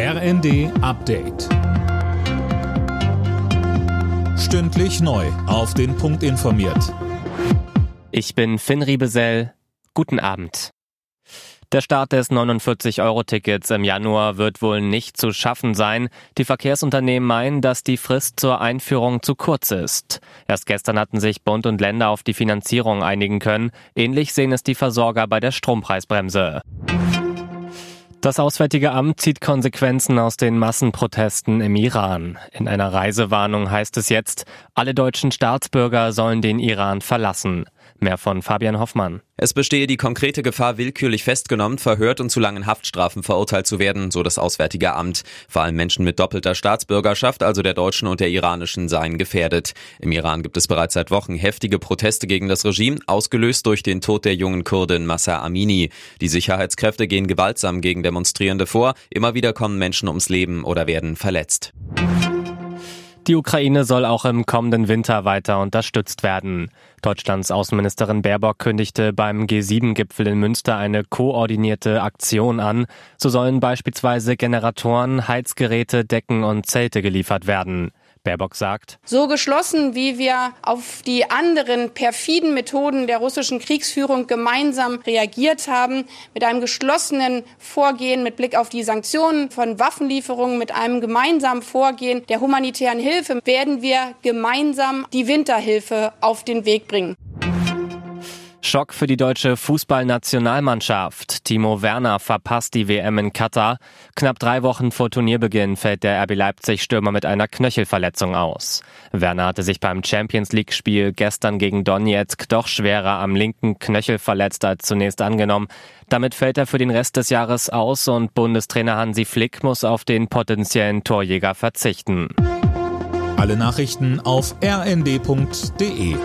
RND Update. Stündlich neu. Auf den Punkt informiert. Ich bin Finn Riebesell. Guten Abend. Der Start des 49-Euro-Tickets im Januar wird wohl nicht zu schaffen sein. Die Verkehrsunternehmen meinen, dass die Frist zur Einführung zu kurz ist. Erst gestern hatten sich Bund und Länder auf die Finanzierung einigen können. Ähnlich sehen es die Versorger bei der Strompreisbremse. Das Auswärtige Amt zieht Konsequenzen aus den Massenprotesten im Iran. In einer Reisewarnung heißt es jetzt, alle deutschen Staatsbürger sollen den Iran verlassen. Mehr von Fabian Hoffmann. Es bestehe die konkrete Gefahr, willkürlich festgenommen, verhört und zu langen Haftstrafen verurteilt zu werden, so das Auswärtige Amt. Vor allem Menschen mit doppelter Staatsbürgerschaft, also der deutschen und der iranischen, seien gefährdet. Im Iran gibt es bereits seit Wochen heftige Proteste gegen das Regime, ausgelöst durch den Tod der jungen Kurdin Massa Amini. Die Sicherheitskräfte gehen gewaltsam gegen Demonstrierende vor. Immer wieder kommen Menschen ums Leben oder werden verletzt. Die Ukraine soll auch im kommenden Winter weiter unterstützt werden. Deutschlands Außenministerin Baerbock kündigte beim G7-Gipfel in Münster eine koordinierte Aktion an. So sollen beispielsweise Generatoren, Heizgeräte, Decken und Zelte geliefert werden. Baerbock sagt, so geschlossen, wie wir auf die anderen perfiden Methoden der russischen Kriegsführung gemeinsam reagiert haben, mit einem geschlossenen Vorgehen mit Blick auf die Sanktionen von Waffenlieferungen, mit einem gemeinsamen Vorgehen der humanitären Hilfe, werden wir gemeinsam die Winterhilfe auf den Weg bringen. Schock für die deutsche Fußballnationalmannschaft. Timo Werner verpasst die WM in Katar. Knapp drei Wochen vor Turnierbeginn fällt der RB Leipzig-Stürmer mit einer Knöchelverletzung aus. Werner hatte sich beim Champions League-Spiel gestern gegen Donetsk doch schwerer am linken Knöchel verletzt als zunächst angenommen. Damit fällt er für den Rest des Jahres aus und Bundestrainer Hansi Flick muss auf den potenziellen Torjäger verzichten. Alle Nachrichten auf rnd.de